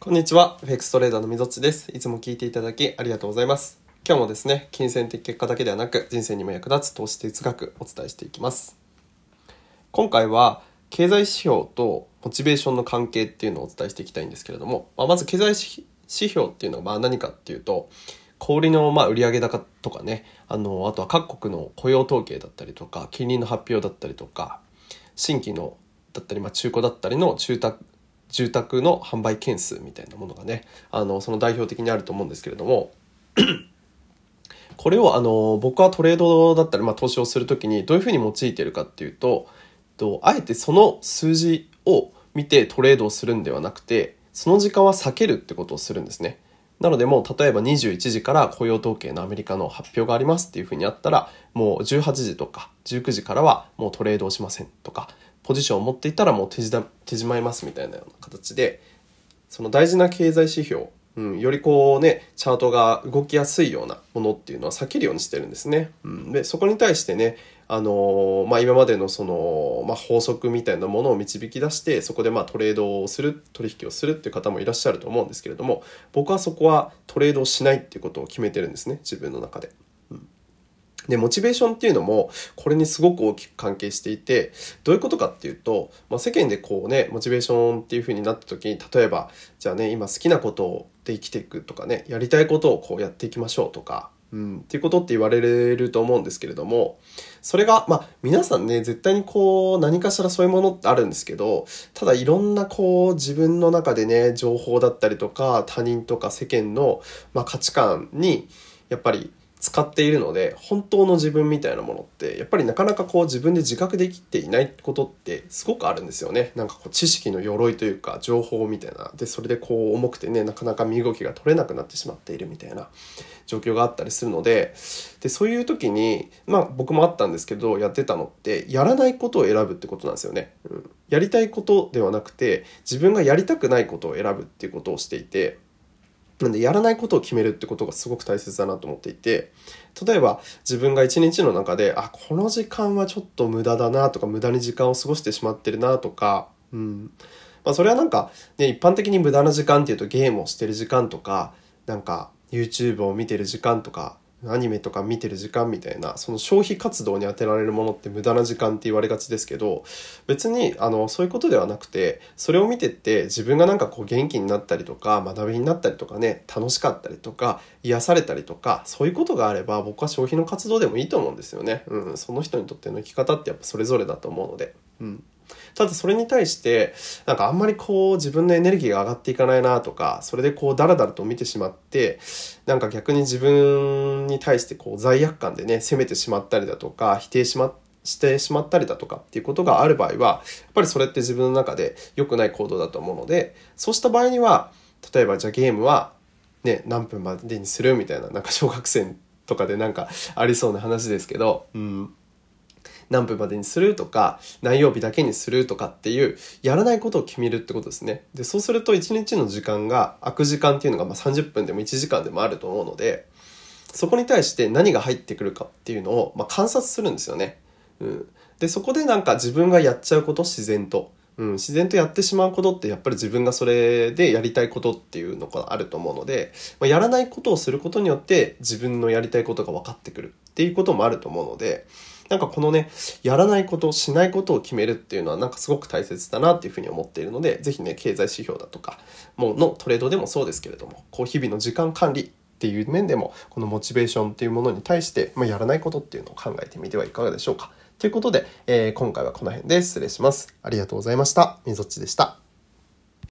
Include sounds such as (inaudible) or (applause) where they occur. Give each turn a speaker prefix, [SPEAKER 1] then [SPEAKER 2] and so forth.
[SPEAKER 1] こんにちは。フェクストレーダーのみぞっちです。いつも聞いていただきありがとうございます。今日もですね、金銭的結果だけではなく、人生にも役立つ投資哲学お伝えしていきます。今回は、経済指標とモチベーションの関係っていうのをお伝えしていきたいんですけれども、まあ、まず経済指標っていうのはまあ何かっていうと、小売のまあ売上高とかね、あの、あとは各国の雇用統計だったりとか、金利の発表だったりとか、新規のだったり、まあ、中古だったりの中宅住宅の販売件数みたいなものがねあのその代表的にあると思うんですけれども (clears throat) これをあの僕はトレードだったり、まあ、投資をする時にどういうふうに用いてるかっていうととあえてその数字を見てトレードをするんではなくてその時間は避けるってことをするんですね。なのでもう例えば21時から雇用統計のアメリカの発表がありますっていうふうにあったらもう18時とか19時からはもうトレードをしませんとかポジションを持っていたらもう手じ手じまいますみたいなような形でその大事な経済指標、うん、よりこうねチャートが動きやすいようなものっていうのは避けるようにしてるんですね。うん、でそこに対してねあのまあ、今までのその、まあ、法則みたいなものを導き出してそこでまあトレードをする取引をするっていう方もいらっしゃると思うんですけれども僕はそこはトレードをしないっていうことを決めてるんですね自分の中で。で、モチベーションっていうのも、これにすごく大きく関係していて、どういうことかっていうと、まあ、世間でこうね、モチベーションっていう風になった時に、例えば、じゃあね、今好きなことで生きていくとかね、やりたいことをこうやっていきましょうとか、うん、っていうことって言われると思うんですけれども、それが、まあ、皆さんね、絶対にこう、何かしらそういうものってあるんですけど、ただいろんなこう、自分の中でね、情報だったりとか、他人とか世間の、まあ、価値観に、やっぱり使っているので本当の自分みたいなものってやっぱりなかなかこう自分で自覚できていないことってすごくあるんですよね。なんかこう知識の鎧というか情報みたいな。でそれでこう重くてねなかなか身動きが取れなくなってしまっているみたいな状況があったりするので。でそういう時にまあ僕もあったんですけどやってたのってやらないことを選ぶってことなんですよね、うん、やりたいことではなくて自分がやりたくないことを選ぶっていうことをしていてなんでやらないことを決めるってことがすごく大切だなと思っていて例えば自分が一日の中であこの時間はちょっと無駄だなとか無駄に時間を過ごしてしまってるなとか、うん。まあ、それはなんか、ね、一般的に無駄な時間っていうとゲームをしてる時間とかなんか YouTube を見てる時間とかアニメとか見てる時間みたいなその消費活動に充てられるものって無駄な時間って言われがちですけど別にあのそういうことではなくてそれを見てって自分がなんかこう元気になったりとか学びになったりとかね楽しかったりとか癒されたりとかそういうことがあれば僕は消費の活動でもいいと思うんですよね。うん、その人にとっての生き方ってやっぱそれぞれだと思うので。うんただそれに対して、なんかあんまりこう自分のエネルギーが上がっていかないなとか、それでこうダラダラと見てしまって、なんか逆に自分に対してこう罪悪感でね、責めてしまったりだとか、否定しましてしまったりだとかっていうことがある場合は、やっぱりそれって自分の中で良くない行動だと思うので、そうした場合には、例えばじゃあゲームはね、何分までにするみたいな、なんか小学生とかでなんかありそうな話ですけど、うん。何分までにするとか、何曜日だけにするとかっていう、やらないことを決めるってことですね。で、そうすると1日の時間が、空く時間っていうのがま30分でも1時間でもあると思うので、そこに対して何が入ってくるかっていうのを、ま観察するんですよね。うん。で、そこでなんか自分がやっちゃうこと、自然と。うん、自然とやってしまうことってやっぱり自分がそれでやりたいことっていうのがあると思うので、まあ、やらないことをすることによって自分のやりたいことが分かってくるっていうこともあると思うので、なんかこのね、やらないこと、しないことを決めるっていうのはなんかすごく大切だなっていうふうに思っているので、ぜひね、経済指標だとか、もうのトレードでもそうですけれども、こう日々の時間管理っていう面でも、このモチベーションっていうものに対して、まあ、やらないことっていうのを考えてみてはいかがでしょうか。ということで、えー、今回はこの辺で失礼します。ありがとうございました。みぞっちでした。